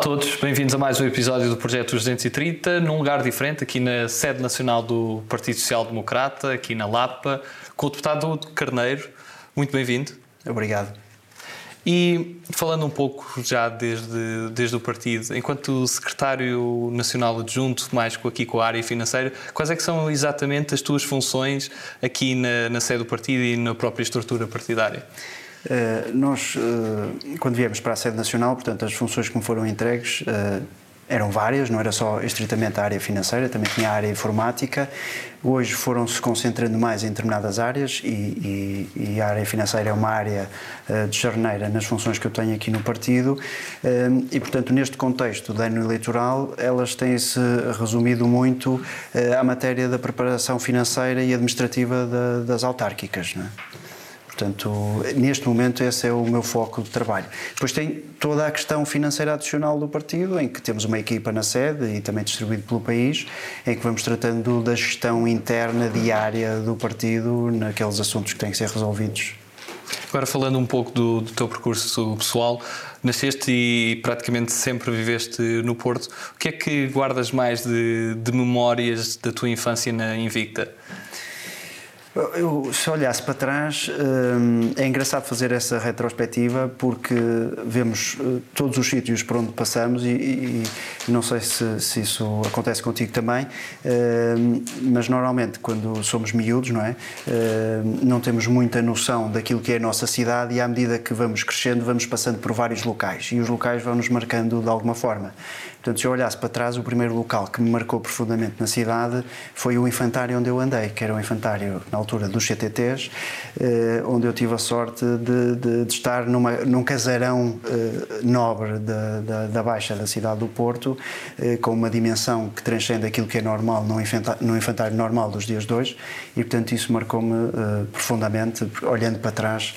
Olá a todos, bem-vindos a mais um episódio do Projeto 230, num lugar diferente, aqui na sede nacional do Partido Social Democrata, aqui na Lapa, com o deputado Carneiro. Muito bem-vindo. Obrigado. E falando um pouco já desde, desde o partido, enquanto secretário nacional adjunto, mais aqui com a área financeira, quais é que são exatamente as tuas funções aqui na, na sede do partido e na própria estrutura partidária? Uh, nós, uh, quando viemos para a sede nacional, portanto, as funções que me foram entregues uh, eram várias, não era só estritamente a área financeira, também tinha a área informática. Hoje foram-se concentrando mais em determinadas áreas e, e, e, a área financeira é uma área de jarneira nas funções que eu tenho aqui no partido e, portanto, neste contexto de ano eleitoral, elas têm-se resumido muito à matéria da preparação financeira e administrativa da, das autárquicas. Não é? Portanto, neste momento, esse é o meu foco de trabalho. Depois tem toda a questão financeira adicional do partido, em que temos uma equipa na sede e também distribuído pelo país, em que vamos tratando da gestão interna diária do partido naqueles assuntos que têm que ser resolvidos. Agora, falando um pouco do, do teu percurso pessoal, nasceste e praticamente sempre viveste no Porto. O que é que guardas mais de, de memórias da tua infância na Invicta? Eu, se olhasse para trás, hum, é engraçado fazer essa retrospectiva porque vemos eh, todos os sítios por onde passamos e, e não sei se, se, isso acontece contigo também, hum, mas normalmente quando somos miúdos, não é? Hum, não temos muita noção daquilo que é a nossa cidade e à medida que vamos crescendo, vamos passando por vários locais e os locais vão nos marcando de alguma forma. Portanto, se eu olhasse para trás, o primeiro local que me marcou profundamente na cidade foi o infantário onde eu andei, que era o infantário na altura dos CTTs, eh, onde eu tive a sorte de, de, de estar numa, num casarão eh, nobre da, da, da, Baixa da cidade do Porto, eh, com uma dimensão que transcende aquilo que é normal no infantário, infantário normal dos dias de hoje, e portanto isso marcou-me profundamente, olhando para trás,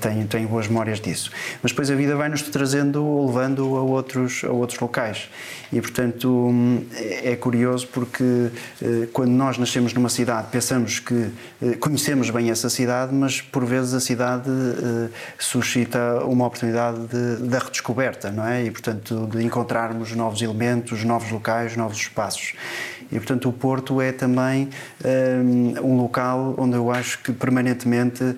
tenho, tenho boas memórias disso. Mas depois a vida vai-nos trazendo ou levando a outros, a outros locais. E, portanto, é, é curioso porque eh, quando nós nascemos numa cidade pensamos que eh, conhecemos bem essa cidade, mas por vezes a cidade eh, suscita uma oportunidade de, da redescoberta, não é? E, portanto, de encontrarmos novos elementos, novos locais, novos espaços. E, portanto, o Porto é também um local onde eu acho que permanentemente.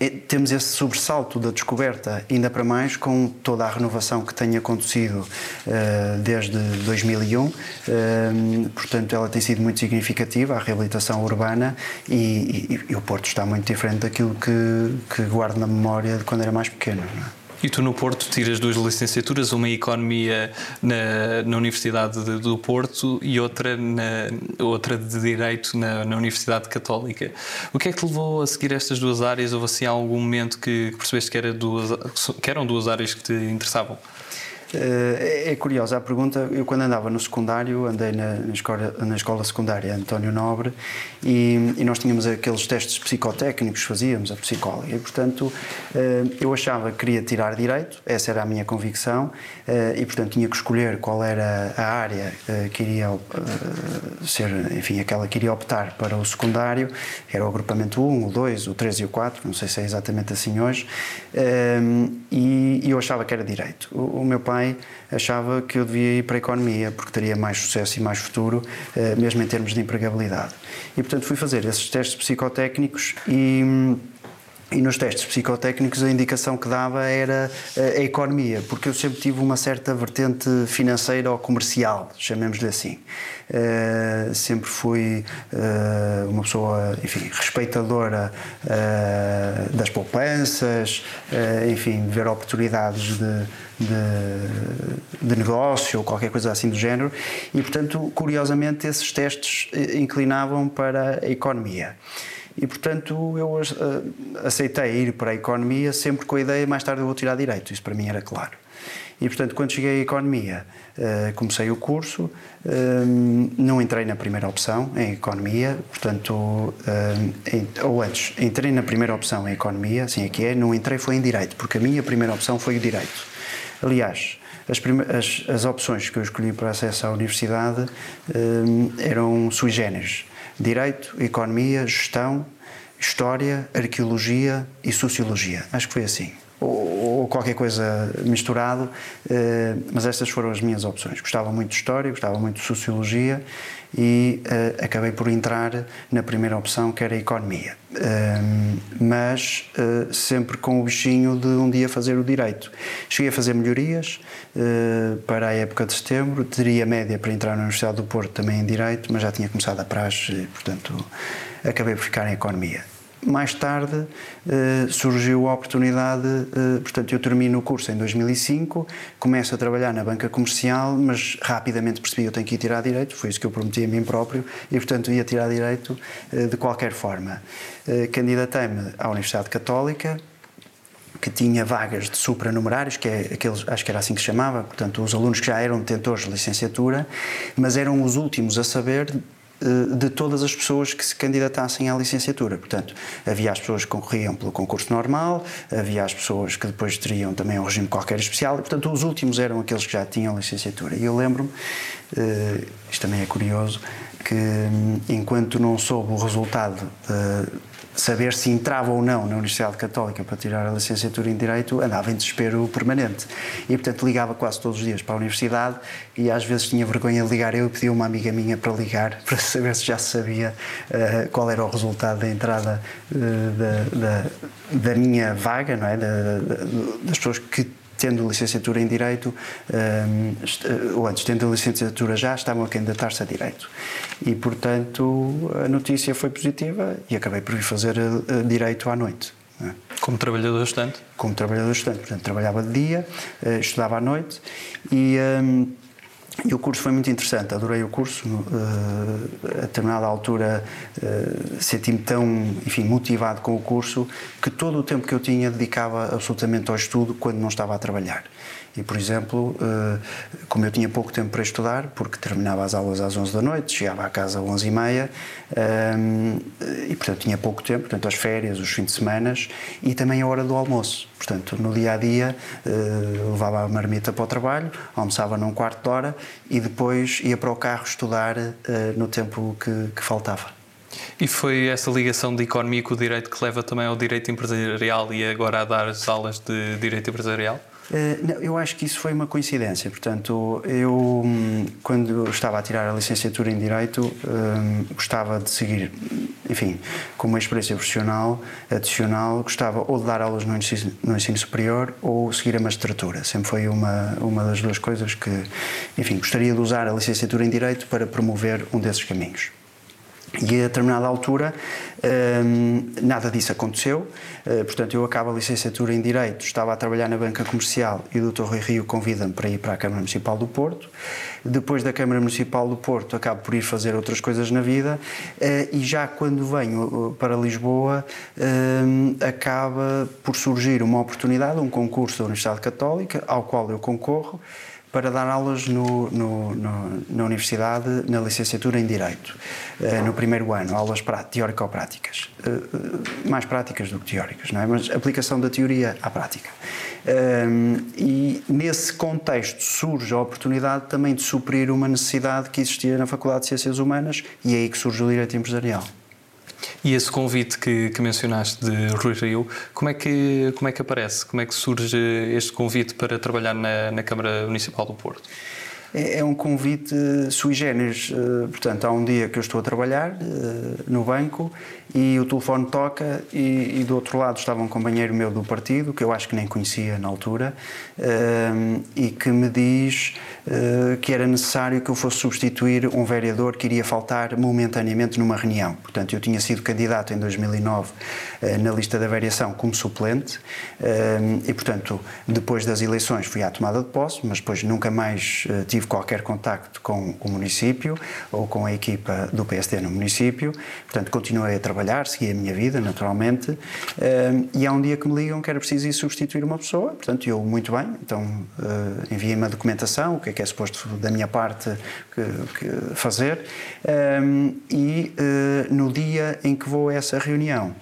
Um, temos esse sobressalto da descoberta, ainda para mais com toda a renovação que tem acontecido uh, desde 2001. Uh, eh, portanto, ela tem sido muito significativa, a reabilitação urbana, e, e, e o Porto está muito diferente daquilo que, que guardo na memória de quando era mais pequeno. É? E tu no Porto tiras duas licenciaturas, uma em Economia na, na Universidade de, do Porto e outra, na, outra de Direito na, na, Universidade Católica. O que é que te levou a seguir estas duas áreas? Houve assim algum momento que percebeste que, era duas, que eram duas áreas que te interessavam? Eh, é, é curiosa a pergunta. Eu, quando andava no secundário, andei na, na, escola, na escola secundária António Nobre e, e, nós tínhamos aqueles testes psicotécnicos, fazíamos a psicóloga. E, portanto, eh, eu achava que queria tirar direito, essa era a minha convicção, eh, e, portanto, tinha que escolher qual era a área que iria ser, enfim, aquela que iria optar para o secundário, era o agrupamento 1, o 2, o 3 e o 4, não sei se é exatamente assim hoje, e eu achava que era direito. O, o meu pai pai achava que eu devia ir para a economia, porque teria mais sucesso e mais futuro, eh, mesmo em termos de empregabilidade. E, portanto, fui fazer esses testes psicotécnicos e. E nos testes psicotécnicos a indicação que dava era eh, a economia, porque eu sempre tive uma certa vertente financeira ou comercial, chamemos-lhe assim. Uh, sempre fui uh, uma pessoa, enfim, respeitadora uh, das poupanças, enfim, ver oportunidades de, de, de, negócio ou qualquer coisa assim do género, e portanto, curiosamente, esses testes inclinavam para a economia. E, portanto, eu aceitei ir para a economia sempre com a ideia mais tarde eu vou tirar direito. Isso para mim era claro. E, portanto, quando cheguei à economia, eh, comecei o curso, eh, não entrei na primeira opção, em economia, portanto, eh, ou antes, entrei na primeira opção em economia, assim é que é, não entrei foi em direito, porque a minha primeira opção foi o direito. Aliás, as, as, as opções que eu escolhi para acesso à universidade eram sui generis. Direito, Economia, Gestão, História, Arqueologia e Sociologia. Acho que foi assim. ou, ou qualquer coisa misturado, mas estas foram as minhas opções. Gostava muito de História, gostava muito de Sociologia e uh, acabei por entrar na primeira opção, que era a Economia. Uh, mas uh, sempre com o bichinho de um dia fazer o Direito. Cheguei a fazer melhorias eh, para a época de setembro, teria média para entrar na Universidade do Porto também em Direito, mas já tinha começado a praxe, e, portanto acabei por ficar em Economia mais tarde eh, surgiu a oportunidade, eh, portanto, eu termino o curso em 2005, começo a trabalhar na banca comercial, mas rapidamente percebi que eu tenho que ir tirar direito, foi isso que eu prometi a mim próprio, e portanto ia tirar direito eh, de qualquer forma. Candidatei-me à Universidade Católica, que tinha vagas de supranumerários, que é aqueles, acho que era assim que se chamava, portanto, os alunos que já eram detentores de licenciatura, mas eram os últimos a saber eh, de todas as pessoas que se candidatassem à licenciatura. Portanto, havia as pessoas que concorriam pelo concurso normal, havia as pessoas que depois teriam também um regime qualquer especial, e, portanto, os últimos eram aqueles que já tinham licenciatura. E eu lembro-me, uh, isto também é curioso, que enquanto não soube o resultado saber se entrava ou não na Universidade Católica para tirar a licenciatura em Direito, andava em desespero permanente. E, portanto, ligava quase todos os dias para a Universidade e às vezes tinha vergonha de ligar eu e pedia uma amiga minha para ligar para saber se já sabia uh, qual era o resultado da entrada uh, da, da, da, minha vaga, não é? Da, das pessoas que tendo licenciatura em Direito, ehm, eh, ou antes, tendo licenciatura já, estavam a candidatar-se a Direito. E, portanto, a notícia foi positiva e acabei por vir fazer eh, Direito à noite. É? Como trabalhador estudante? Como trabalhador estudante. Portanto, trabalhava de dia, eh, estudava à noite e. E o curso foi muito interessante, adorei o curso. Uh, a determinada altura uh, senti-me tão enfim, motivado com o curso que todo o tempo que eu tinha dedicava absolutamente ao estudo quando não estava a trabalhar. E, por exemplo, eh, como eu tinha pouco tempo para estudar, porque terminava as aulas às 11 da noite, chegava à casa às 11 e meia, ehm, e, portanto, tinha pouco tempo, portanto, as férias, os fins de semana e também a hora do almoço. Portanto, no dia a dia, eh, levava a marmita para o trabalho, almoçava num quarto de hora e depois ia para o carro estudar eh, no tempo que, que faltava. E foi essa ligação de economia com o direito que leva também ao direito empresarial e agora a dar as aulas de direito empresarial? Eh, não, eu acho que isso foi uma coincidência. Portanto, eu, hum, quando estava a tirar a licenciatura em Direito, um, gostava de seguir, enfim, com uma experiência profissional adicional, gostava ou de dar aulas no ensino, no ensino superior ou seguir a magistratura. Sempre foi uma, uma das duas coisas que, enfim, gostaria de usar a licenciatura em Direito para promover um desses caminhos. E a determinada altura hum, nada disso aconteceu, uh, portanto eu acabo a licenciatura em Direito, estava a trabalhar na banca comercial e o Dr. Rui Rio convida-me para ir para a Câmara Municipal do Porto. Depois da Câmara Municipal do Porto acabo por ir fazer outras coisas na vida uh, e já quando venho uh, para Lisboa hum, acaba por surgir uma oportunidade, um concurso da Universidade Católica ao qual eu concorro para dar aulas no, no, no, na Universidade na licenciatura em Direito, uh, no primeiro ano, aulas teórico-práticas. Uh, mais práticas do que teóricas, não é? Mas aplicação da teoria à prática. e nesse contexto surge a oportunidade também de suprir uma necessidade que existia na Faculdade de Ciências Humanas e é aí que surge o Direito Empresarial. E esse convite que, que, mencionaste de Rui Rio, como é, que, como é que aparece? Como é que surge este convite para trabalhar na, na Câmara Municipal do Porto? É, é um convite sui generis. Eh, portanto, há um dia que eu estou a trabalhar eh, no banco e o telefone toca e, e, do outro lado estava um companheiro meu do partido, que eu acho que nem conhecia na altura, uh, e que me diz uh, que era necessário que eu fosse substituir um vereador que iria faltar momentaneamente numa reunião. Portanto, eu tinha sido candidato em 2009 uh, eh, na lista da variação como suplente e, portanto, depois das eleições fui à tomada de posse, mas depois nunca mais tive qualquer contacto com o município ou com a equipa do PSD no município. Portanto, continuei a trabalhar trabalhar, a minha vida, naturalmente, e há um dia que me ligam que era preciso ir substituir uma pessoa, portanto, eu, muito bem, então uh, enviei-me a documentação, o que é que é suposto da minha parte que, que fazer, e uh, no dia em que vou a essa reunião,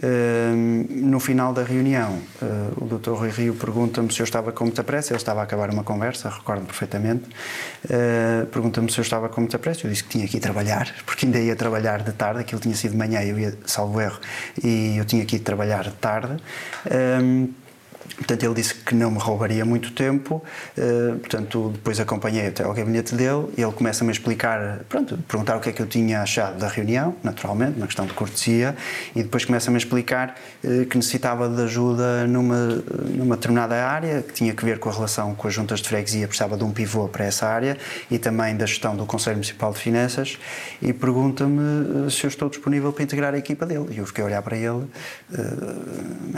no final da reunião, uh, o Dr. Rui Rio pergunta-me se eu estava com muita pressa. Ele estava a acabar uma conversa, recordo perfeitamente. Uh, pergunta-me se eu estava com muita pressa. Eu disse que tinha que ir trabalhar, porque ainda ia trabalhar de tarde. Aquilo tinha sido de manhã, eu ia, salvo erro, e eu tinha que ir trabalhar de tarde. Portanto, ele disse que não me roubaria muito tempo. Uh, portanto, depois acompanhei até ao gabinete dele ele começa-me a explicar, pronto, perguntar o que é que eu tinha achado da reunião, naturalmente, uma questão de cortesia, e depois começa-me a explicar uh, que necessitava de ajuda numa, numa determinada área, que tinha que ver com a relação com as juntas de freguesia, precisava de um pivô para essa área e também da gestão do Conselho Municipal de Finanças. E pergunta-me uh, se eu estou disponível para integrar a equipa dele. E eu fiquei a olhar para ele,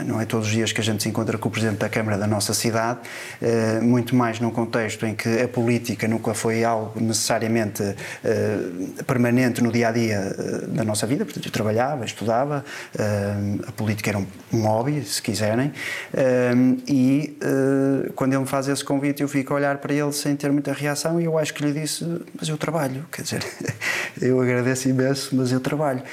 não é todos os dias que a gente se encontra com o Presidente da Câmara da nossa cidade, eh, muito mais num contexto em que a política nunca foi algo necessariamente eh, permanente no dia a dia eh, da nossa vida. Portanto, eu trabalhava, estudava, a política era um hobby, se quiserem, e quando ele me faz esse convite, eu fico a olhar para ele sem ter muita reação e eu acho que lhe disse: Mas eu trabalho, quer dizer, eu agradeço imenso, mas eu trabalho.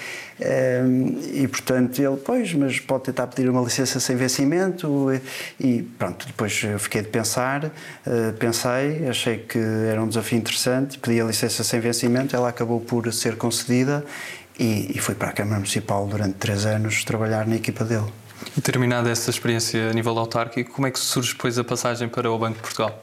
E portanto ele, pois, mas pode tentar pedir uma licença sem vencimento e pronto, depois eu fiquei de pensar, eh, pensei, achei que era um desafio interessante, pedi a licença sem vencimento, ela acabou por ser concedida e, e fui para a Câmara Municipal durante três anos trabalhar na equipa dele. E terminada essa experiência a nível autárquico, como é que surge depois a passagem para o Banco de Portugal?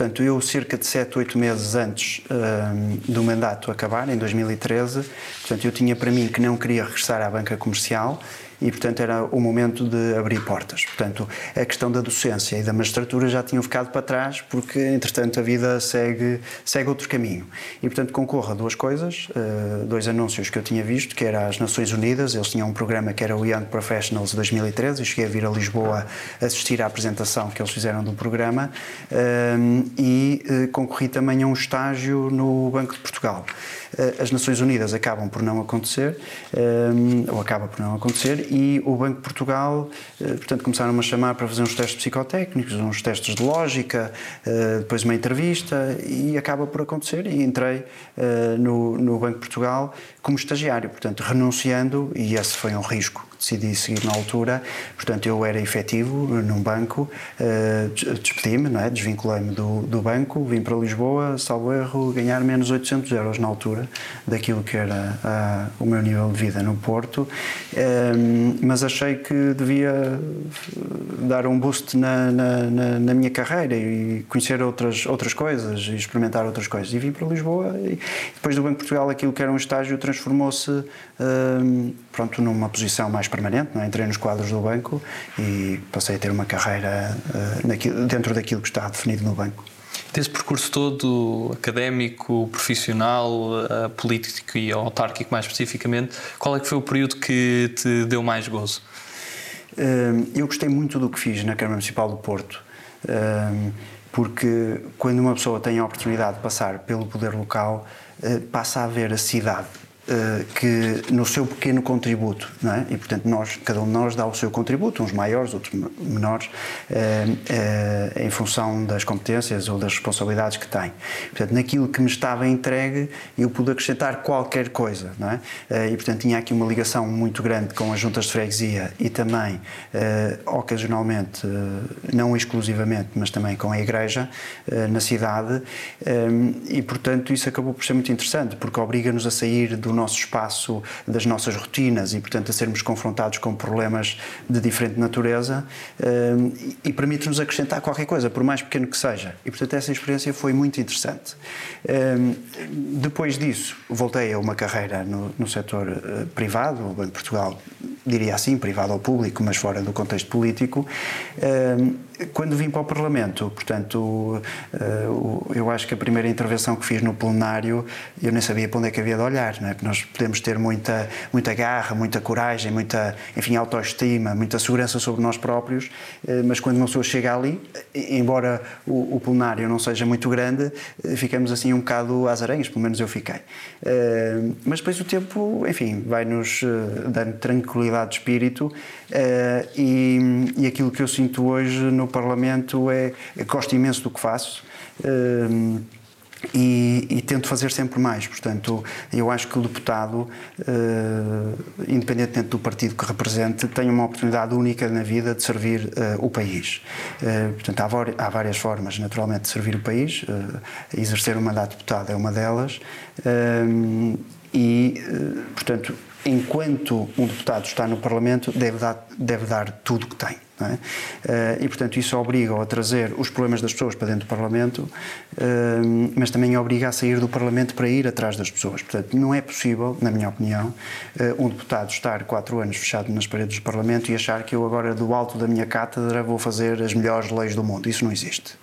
Portanto, eu cerca de 7, 8 meses antes um, do mandato acabar, em 2013, portanto, eu tinha para mim que não queria regressar à banca comercial e, portanto, era o momento de abrir portas. Portanto, a questão da docência e da magistratura já tinham ficado para trás porque, entretanto, a vida segue, segue outro caminho. E, portanto, concorro a duas coisas, uh, dois anúncios que eu tinha visto, que era as Nações Unidas, eles tinham um programa que era o Young Professionals 2013, e cheguei a vir a Lisboa assistir à apresentação que eles fizeram do programa, uh, e uh, concorri também a um estágio no Banco de Portugal. As Nações Unidas acabam por não acontecer, ou acaba por não acontecer, e o Banco de Portugal, eh, portanto, começaram-me a chamar para fazer uns testes psicotécnicos, uns testes de lógica, eh, depois uma entrevista e acaba por acontecer. E entrei eh, no, no Banco de Portugal como estagiário, portanto, renunciando, e esse foi um risco decidi seguir na altura. Portanto, eu era efetivo num banco, uh, despedi-me, não é? desvinculei-me do, do banco, vim para Lisboa, salvo erro, ganhar menos 800 euros na altura daquilo que era uh, o meu nível de vida no Porto. Uh, mas achei que devia dar um boost na, na, na, minha carreira e conhecer outras, outras coisas e experimentar outras coisas. E vim para Lisboa e depois do Banco de Portugal aquilo que era um estágio transformou-se pronto, numa posição mais permanente, é? entrei nos quadros do banco e passei a ter uma carreira uh, naquilo, dentro daquilo que está definido no banco. Desse percurso todo, académico, profissional, uh, político e autárquico mais especificamente, qual é que foi o período que te deu mais gozo? Uh, eu gostei muito do que fiz na Câmara Municipal do Porto porque quando uma pessoa tem a oportunidade de passar pelo poder local, passa a ver a cidade eh, que no seu pequeno contributo, não é? E portanto nós, cada um de nós dá o seu contributo, uns maiores, outros menores, eh, eh, em função das competências ou das responsabilidades que tem. Portanto, naquilo que me estava entregue, eu pude acrescentar qualquer coisa, não é? E portanto tinha aqui uma ligação muito grande com as juntas de freguesia e também, ocasionalmente, não exclusivamente, mas também com a igreja na cidade, e portanto isso acabou por ser muito interessante, porque obriga-nos a sair do nosso espaço, das nossas rotinas e, portanto, a sermos confrontados com problemas de diferente natureza eh, e permite-nos acrescentar qualquer coisa, por mais pequeno que seja. E, portanto, essa experiência foi muito interessante. Eh, depois disso, voltei a uma carreira no, no setor eh, privado, o Banco de Portugal, diria assim, privado ou público, mas fora do contexto político quando vim para o Parlamento, portanto, eh, eu acho que a primeira intervenção que fiz no plenário, eu nem sabia para onde é que havia de olhar, não é? Porque nós podemos ter muita, muita garra, muita coragem, muita, enfim, autoestima, muita segurança sobre nós próprios, eh, mas quando uma pessoa chega ali, embora o, o plenário não seja muito grande, eh, ficamos assim um bocado às aranhas, pelo menos eu fiquei. Mas depois o tempo, enfim, vai-nos dando tranquilidade de espírito e, e aquilo que eu sinto hoje no Parlamento é, gosto imenso do que faço. Uh, e, e, tento fazer sempre mais. Portanto, eu acho que o deputado, uh, independentemente do partido que represente, tem uma oportunidade única na vida de servir uh, o país. Uh, portanto, há, há, várias formas, naturalmente, de servir o país. exercer o mandato de deputado é uma delas. e, portanto, enquanto um deputado está no Parlamento, deve dar, deve dar tudo que tem. É? Eh, e, portanto, isso obriga a trazer os problemas das pessoas para dentro do Parlamento, eh, mas também obriga a sair do Parlamento para ir atrás das pessoas. Portanto, não é possível, na minha opinião, eh, um deputado estar quatro anos fechado nas paredes do Parlamento e achar que eu agora, do alto da minha cátedra, vou fazer as melhores leis do mundo. Isso não existe.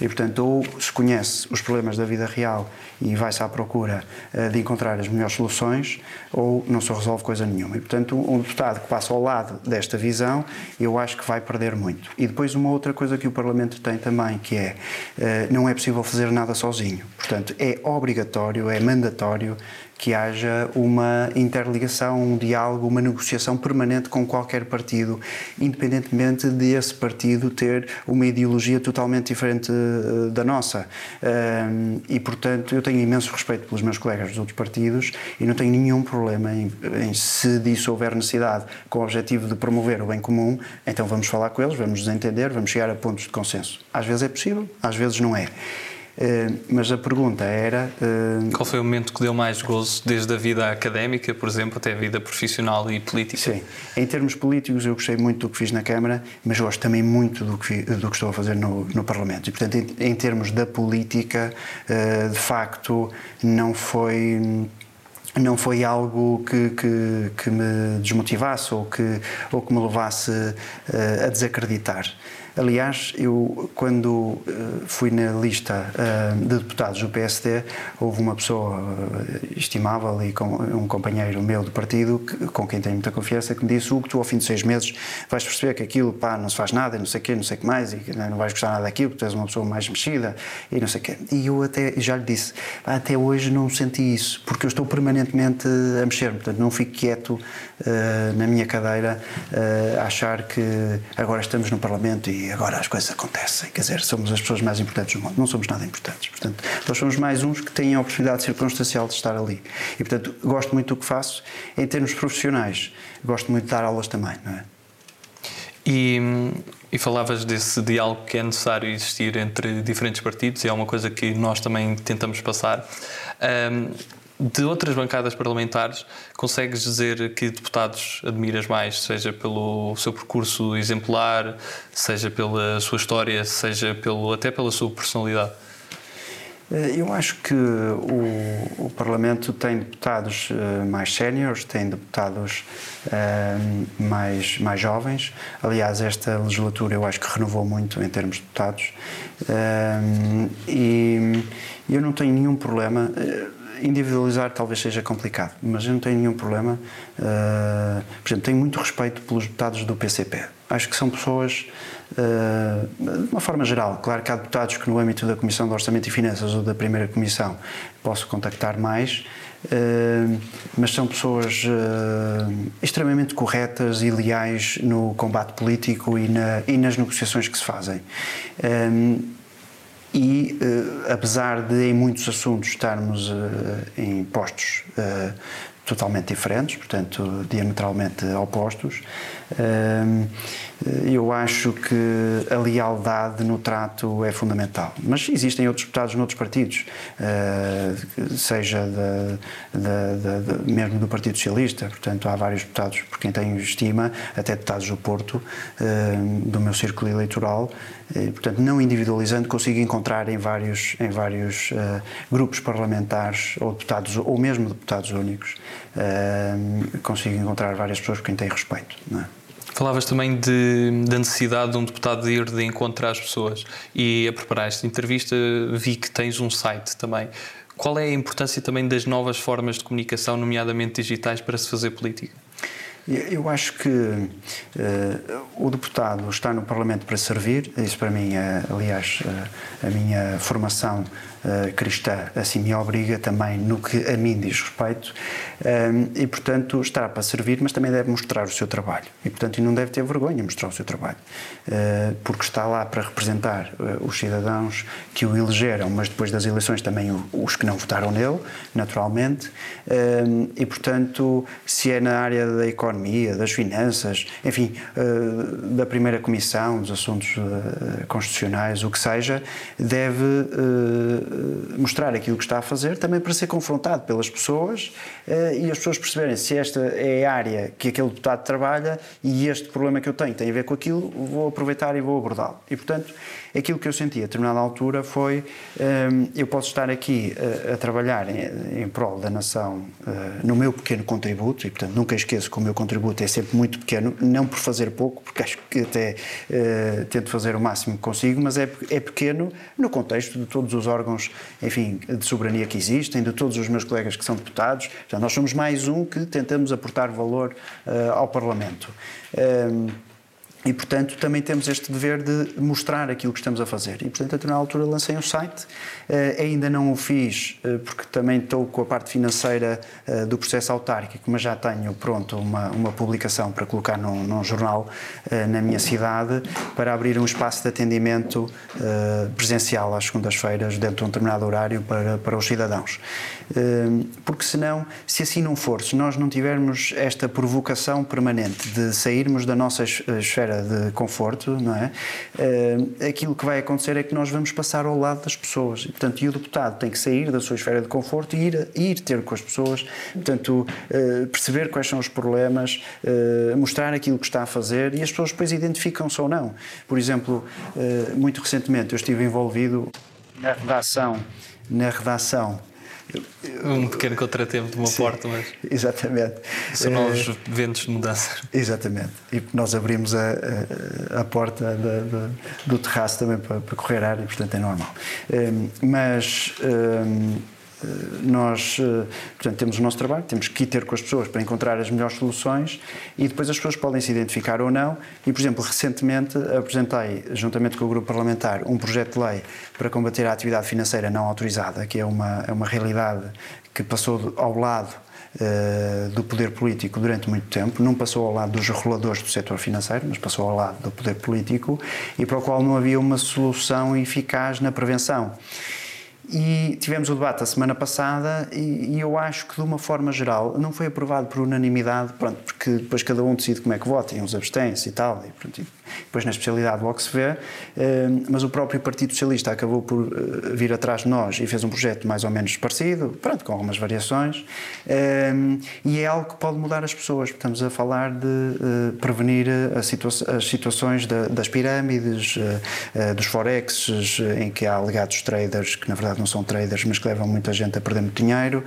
E, portanto, ou se conhece os problemas da vida real e vai-se à procura uh, de encontrar as melhores soluções, ou não se resolve coisa nenhuma. E, portanto, um deputado que passa ao lado desta visão, eu acho que vai perder muito. E depois, uma outra coisa que o Parlamento tem também, que é uh, não é possível fazer nada sozinho. Portanto, é obrigatório, é mandatório que haja uma interligação, um diálogo, uma negociação permanente com qualquer partido, independentemente de esse partido ter uma ideologia totalmente diferente uh, da nossa. Uh, e, portanto, eu tenho imenso respeito pelos meus colegas dos outros partidos e não tenho nenhum problema em, em, se disso houver necessidade, com o objetivo de promover o bem comum, então vamos falar com eles, vamos nos entender, vamos chegar a pontos de consenso. Às vezes é possível, às vezes não é. Eh, mas a pergunta era. Eh, Qual foi o momento que deu mais gozo, desde a vida académica, por exemplo, até a vida profissional e política? Sim. Em termos políticos, eu gostei muito do que fiz na Câmara, mas gosto também muito do que, do que estou a fazer no, no Parlamento. E, portanto, em, em termos da política, eh, de facto, não foi não foi algo que, que, que, me desmotivasse ou que, ou que me levasse uh, a desacreditar. Aliás, eu, quando uh, fui na lista uh, de deputados do PSD, houve uma pessoa uh, estimável e um companheiro meu do partido, com quem tenho muita confiança, que me disse: Hugo, tu ao fim de seis meses vais perceber que aquilo pá, não se faz nada, não sei o quê, não sei o que mais, e não vais gostar nada daquilo, tu és uma pessoa mais mexida, e não sei o quê. E eu até já lhe disse: até hoje não senti isso, porque eu estou permanentemente a mexer-me, portanto não fico quieto na minha cadeira a achar que agora estamos no Parlamento e agora as coisas acontecem. Quer dizer, somos as pessoas mais importantes do mundo. Não somos nada importantes. Portanto, nós somos mais uns que têm a oportunidade circunstancial de estar ali. E, portanto, gosto muito do que faço. Em termos profissionais, gosto muito de dar aulas também, não é? E, e, falavas desse diálogo que é necessário existir entre diferentes partidos e é uma coisa que nós também tentamos passar. Um, de outras bancadas parlamentares, consegues dizer que deputados admiras mais, seja pelo seu percurso exemplar, seja pela sua história, seja pelo, até pela sua personalidade? Eh, eu acho que o, o Parlamento tem deputados uh, mais séniores, tem deputados uh, mais, mais jovens. Aliás, esta legislatura eu acho que renovou muito em termos de deputados. Uh, e eu não tenho nenhum problema individualizar talvez seja complicado, mas eu não tenho nenhum problema. Uh, por exemplo, tenho muito respeito pelos deputados do PCP. Acho que são pessoas, uh, de uma forma geral, claro que há deputados que no âmbito da Comissão de Orçamento e Finanças ou da Primeira Comissão posso contactar mais, uh, mas são pessoas extremamente corretas e leais no combate político e, na, e nas negociações que se fazem e, uh, apesar de em muitos assuntos estarmos uh, em postos uh, totalmente diferentes, portanto, diametralmente opostos, eu acho que a lealdade no trato é fundamental. Mas existem outros deputados noutros partidos, seja mesmo do Partido Socialista, portanto, há vários deputados por quem tenho estima, até deputados do Porto, do meu círculo eleitoral, portanto, não individualizando, consigo encontrar em vários, em vários uh, grupos parlamentares ou deputados, ou mesmo deputados únicos, uh, consigo encontrar várias pessoas por quem tem respeito. É? Falavas também de, da necessidade de um deputado de ir de encontro às pessoas e a preparar esta entrevista vi que tens um site também. Qual é a importância também das novas formas de comunicação, nomeadamente digitais, para se fazer política? Eu acho que uh, o deputado está no Parlamento para servir, isso para mim é, aliás, uh, a minha formação uh, cristã. Assim me obriga também no que a mim diz respeito e, portanto, está para servir, mas também deve mostrar o seu trabalho. E, portanto, não deve ter vergonha de mostrar o seu trabalho, porque está lá para representar os cidadãos que o elegeram, mas depois das eleições também os que não votaram nele, naturalmente, e, portanto, se é na área da economia, das finanças, enfim, da primeira comissão, dos assuntos constitucionais, o que seja, deve mostrar aquilo que está a fazer também para ser confrontado pelas pessoas e as pessoas perceberem se esta é a área que aquele deputado trabalha e este problema que eu tenho tem a ver com aquilo, vou aproveitar e vou abordá-lo. E, portanto, aquilo que eu senti a determinada altura foi hum, eu posso estar aqui a, a trabalhar em, em, prol da nação uh, no meu pequeno contributo e portanto nunca esqueço que o meu contributo é sempre muito pequeno não por fazer pouco porque acho que até uh, tento fazer o máximo que consigo mas é, é pequeno no contexto de todos os órgãos enfim de soberania que existem de todos os meus colegas que são deputados. Portanto, nós somos mais um que tentamos aportar valor uh, ao Parlamento. Um, e, portanto, também temos este dever de mostrar aquilo que estamos a fazer. E, portanto, até na altura lancei um site. Uh, ainda não o fiz uh, porque também estou com a parte financeira uh, do processo autárquico, mas já tenho pronto uma, uma publicação para colocar num, num jornal na minha cidade para abrir um espaço de atendimento presencial às segundas-feiras, dentro de um determinado horário, para, para os cidadãos. Porque, senão, se assim não for, se nós não tivermos esta provocação permanente de sairmos da nossa esfera de conforto, não é? Uh, aquilo que vai acontecer é que nós vamos passar ao lado das pessoas. E, portanto, e o deputado tem que sair da sua esfera de conforto e ir, ir ter com as pessoas, portanto, uh, perceber quais são os problemas, uh, mostrar aquilo que está a fazer e as pessoas depois identificam-se ou não. Por exemplo, muito recentemente eu estive envolvido na redação, na redação um pequeno contratempo de uma Sim, porta, mas. Exatamente. São novos é, ventos de mudança. Exatamente. E nós abrimos a, a, a porta da, da, do terraço também para, para correr ar e, portanto, é normal. Um, mas. Um, eh, nós, eh, portanto, temos o nosso trabalho, temos que ir ter com as pessoas para encontrar as melhores soluções e depois as pessoas podem se identificar ou não. E, por exemplo, recentemente apresentei, juntamente com o grupo parlamentar, um projeto de lei para combater a atividade financeira não autorizada, que é uma, é uma realidade que passou ao lado Uh, do poder político durante muito tempo, não passou ao lado dos reguladores do setor financeiro, mas passou ao lado do poder político e para o qual não havia uma solução eficaz na prevenção. E tivemos o debate a semana passada e, e, eu acho que, de uma forma geral, não foi aprovado por unanimidade, pronto, porque depois cada um decide como é que vota, e uns abstêm-se e tal, e, pronto, e depois na especialidade logo se vê, eh, mas o próprio Partido Socialista acabou por eh, vir atrás de nós e fez um projeto mais ou menos parecido, pronto, com algumas variações, eh, e é algo que pode mudar as pessoas. Estamos a falar de prevenir situa as situações das pirâmides, dos forexes, em que há alegados traders que na verdade não são traders, mas que levam muita gente a perder muito dinheiro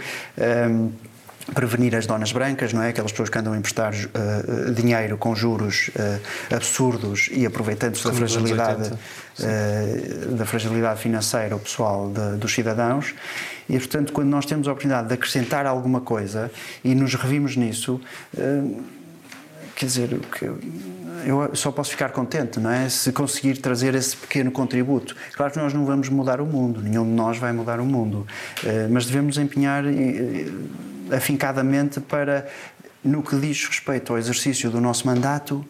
prevenir as donas brancas, não é? Aquelas pessoas que andam a emprestar uh, dinheiro com juros uh, absurdos e aproveitando-se da fragilidade, uh, da fragilidade financeira ao pessoal de, dos cidadãos. E, portanto, quando nós temos a oportunidade de acrescentar alguma coisa e nos revimos nisso, quer dizer, eu só posso ficar contente, não é? Se conseguir trazer esse pequeno contributo. Claro que nós não vamos mudar o mundo, nenhum de nós vai mudar o mundo, mas devemos empenhar afincadamente para, no que diz respeito ao exercício do nosso mandato,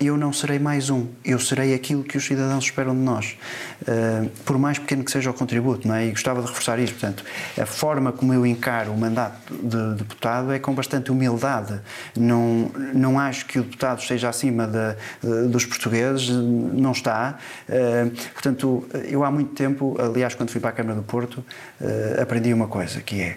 eu não serei mais um, eu serei aquilo que os cidadãos esperam de nós, uh, por mais pequeno que seja o contributo, não é? E gostava de reforçar isto, portanto, a forma como eu encaro o mandato de deputado é com bastante humildade. Não, não acho que o deputado esteja acima de, de, dos portugueses, não está. Uh, portanto, eu há muito tempo, aliás, quando fui para a Câmara do Porto, uh, aprendi uma coisa, que é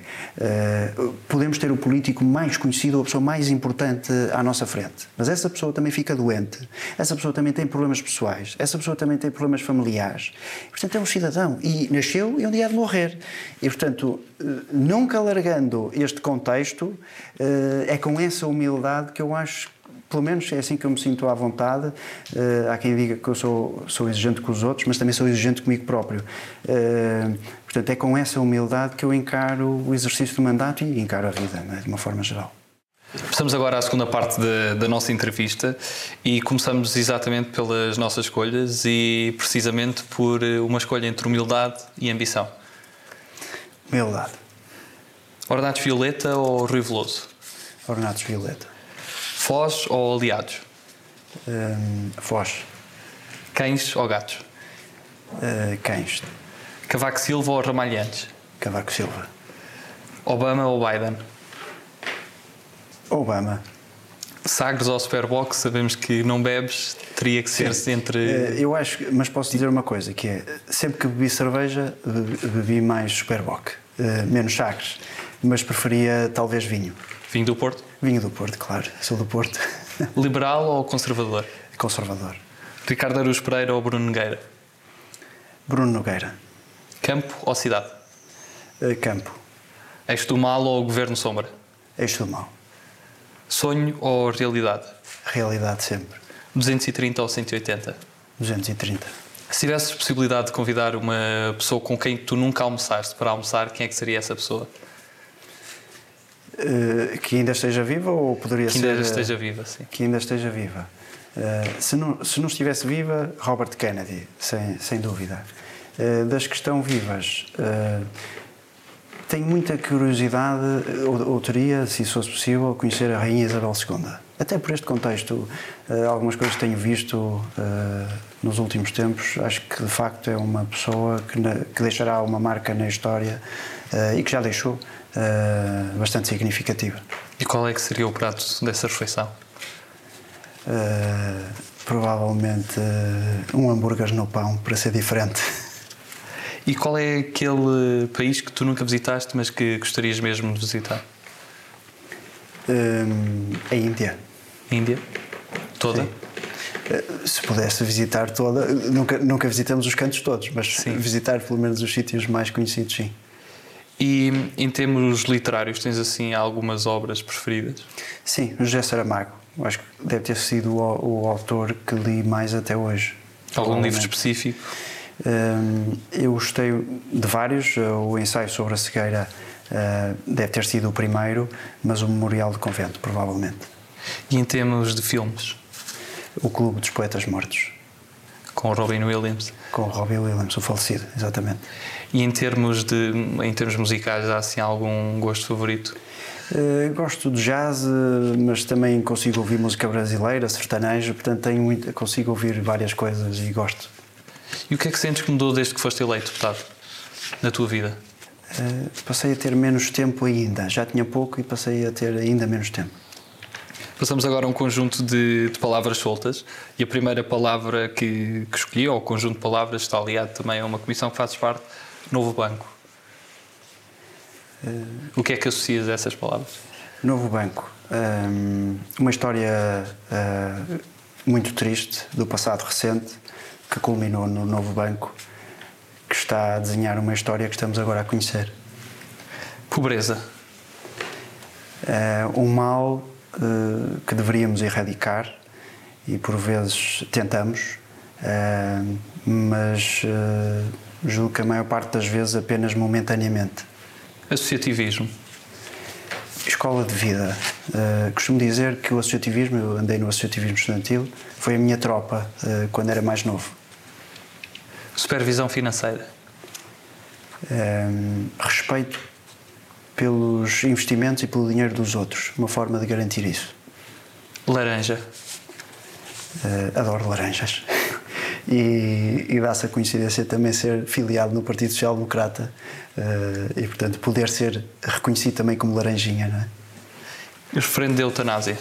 podemos ter o político mais conhecido, a pessoa mais importante à nossa frente, mas essa pessoa também fica doente essa pessoa também tem problemas pessoais, essa pessoa também tem problemas familiares. Portanto, é um cidadão e nasceu e um dia há de morrer. E, portanto, eh, nunca largando este contexto, eh, é com essa humildade que eu acho pelo menos é assim que eu me sinto à vontade. Uh, há quem diga que eu sou, sou exigente com os outros, mas também sou exigente comigo próprio. Uh, portanto, é com essa humildade que eu encaro o exercício do mandato e encaro a vida, né, de uma forma geral. Estamos agora à segunda parte da, da, nossa entrevista e começamos exatamente pelas nossas escolhas e precisamente por uma escolha entre humildade e ambição. Humildade. Ornatos Violeta ou Rui Veloso? Ornatos Violeta. Foz ou aliados? Um, Foz. Cães ou gatos? Uh, cães. Cavaco Silva ou Ramalhantes? Cavaco Silva. Obama ou Biden? Obama. Sagres ou Superbox, sabemos que não bebes, teria que ser Sim. entre. Eh, eu acho, mas posso dizer uma coisa, que é sempre que bebi cerveja, bebi mais Superboc, eh, menos Sagres, mas preferia talvez vinho. Vinho do Porto? Vinho do Porto, claro, sou do Porto. Liberal ou conservador? Conservador. Ricardo Aruz Pereira ou Bruno Nogueira? Bruno Nogueira. Campo ou cidade? Eh, campo. Eixo do mal ou governo sombra? Eixo do mal. Sonho ou realidade? Realidade sempre. 230 ou 180? 230. Se tivesses possibilidade de convidar uma pessoa com quem tu nunca almoçaste para almoçar, quem é que seria essa pessoa? Uh, que ainda esteja viva ou poderia que ser. Que ainda esteja viva, sim. Que ainda esteja viva. Uh, se, não, se não estivesse viva, Robert Kennedy, sem, sem dúvida. Uh, das que estão vivas, tenho muita curiosidade, ou, ou, teria, se fosse possível, conhecer a Rainha Isabel II. Até por este contexto, uh, algumas coisas que tenho visto uh, nos últimos tempos, acho que de facto é uma pessoa que, que deixará uma marca na história uh, e que já deixou bastante significativa. E qual é que seria o prato dessa refeição? provavelmente um hambúrguer no pão, para ser diferente. E qual é aquele país que tu nunca visitaste, mas que gostarias mesmo de visitar? Um, a Índia. Índia? Toda? Sim. Eh, se pudesse visitar toda, nunca, nunca visitamos os cantos todos, mas sim. visitar pelo menos os sítios mais conhecidos, sim. E em termos literários, tens assim algumas obras preferidas? Sim, José Saramago. Acho que deve ter sido o, o autor que li mais até hoje. Algum livro específico? Eu gostei de vários. O ensaio sobre a cegueira ah, deve ter sido o primeiro, mas o Memorial de Convento, provavelmente. E em termos de filmes? O Clube dos Poetas Mortos. Com Robin Williams? Com Robin Williams, o falecido, exatamente. E em termos, de, em termos musicais, há assim algum gosto favorito? Uh, gosto de jazz, mas também consigo ouvir música brasileira, sertanejo, portanto tenho muito, consigo ouvir várias coisas e gosto. E o que é que sentes que mudou desde que foste eleito deputado na tua vida? Uh, passei a ter menos tempo ainda. Já tinha pouco e passei a ter ainda menos tempo. Passamos agora a um conjunto de, de palavras soltas e a primeira palavra que, que escolhi, ou o conjunto de palavras, está aliado também a uma comissão que fazes parte, Novo Banco. Uh, o que é que associas a essas palavras? Novo Banco. Um, uma história uh, muito triste do passado recente que culminou no novo banco, que está a desenhar uma história que estamos agora a conhecer. Pobreza. É um mal uh, que deveríamos erradicar e por vezes tentamos, uh, mas uh, julgo que a maior parte das vezes apenas momentaneamente. Associativismo. Escola de vida. Uh, costumo dizer que o associativismo, eu andei no associativismo estudantil, foi a minha tropa uh, quando era mais novo. Supervisão financeira. Um, respeito pelos investimentos e pelo dinheiro dos outros. Uma forma de garantir isso. Laranja. Uh, adoro laranjas. e, e dá-se a coincidência também ser filiado no Partido Social Democrata uh, e, portanto, poder ser reconhecido também como laranjinha. Não é? E o referendo da eutanásia?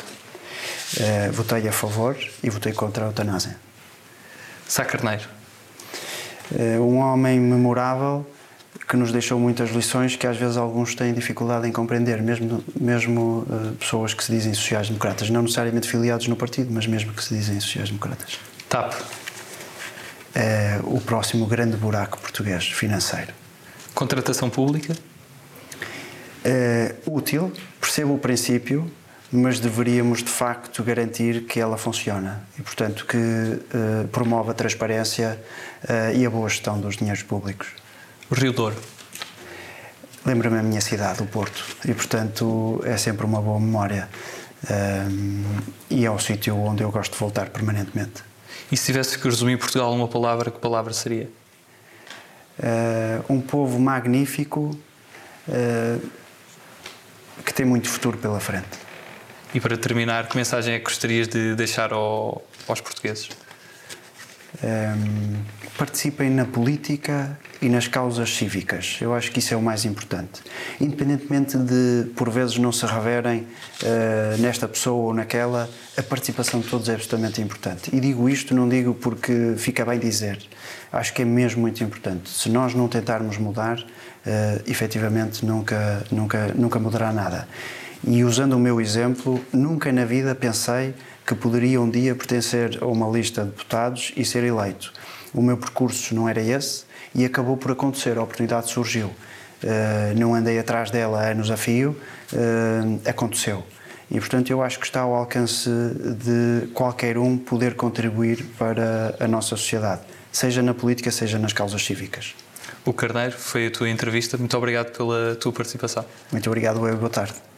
Uh, votei a favor e votei contra a eutanásia. Sá Carneiro. Eh, um homem memorável que nos deixou muitas lições que às vezes alguns têm dificuldade em compreender, mesmo, mesmo uh, pessoas que se dizem sociais-democratas, não necessariamente filiados no partido, mas mesmo que se dizem sociais-democratas. TAP. É o próximo grande buraco português financeiro. Contratação pública? É útil, percebo o princípio, mas deveríamos de facto garantir que ela funciona e, portanto, que uh, promove a transparência uh, e a boa gestão dos dinheiros públicos. O Rio Douro. Lembra-me a minha cidade, o Porto, e, portanto, é sempre uma boa memória. Um, e é o sítio onde eu gosto de voltar permanentemente. E se tivesse que resumir Portugal numa palavra, que palavra seria? Um povo magnífico que tem muito futuro pela frente. E para terminar, que mensagem é que gostarias de deixar ao, aos portugueses? Um, participem na política e nas causas cívicas. Eu acho que isso é o mais importante. Independentemente de, por vezes, não se reverem uh, nesta pessoa ou naquela, a participação de todos é absolutamente importante. E digo isto, não digo porque fica bem dizer. Acho que é mesmo muito importante. Se nós não tentarmos mudar, uh, efetivamente nunca, nunca, nunca mudará nada. E usando o meu exemplo, nunca na vida pensei que poderia um dia pertencer a uma lista de deputados e ser eleito. O meu percurso não era esse e acabou por acontecer, a oportunidade surgiu. Uh, não andei atrás dela anos a fio, uh, aconteceu. E, portanto, eu acho que está ao alcance de qualquer um poder contribuir para a nossa sociedade, seja na política, seja nas causas cívicas. O Carneiro foi a tua entrevista. Muito obrigado pela tua participação. Muito obrigado, eu. Boa tarde.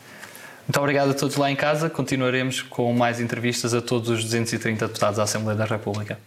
Muito obrigado a todos lá em casa. Continuaremos com mais entrevistas a todos os 230 deputados da Assembleia da República.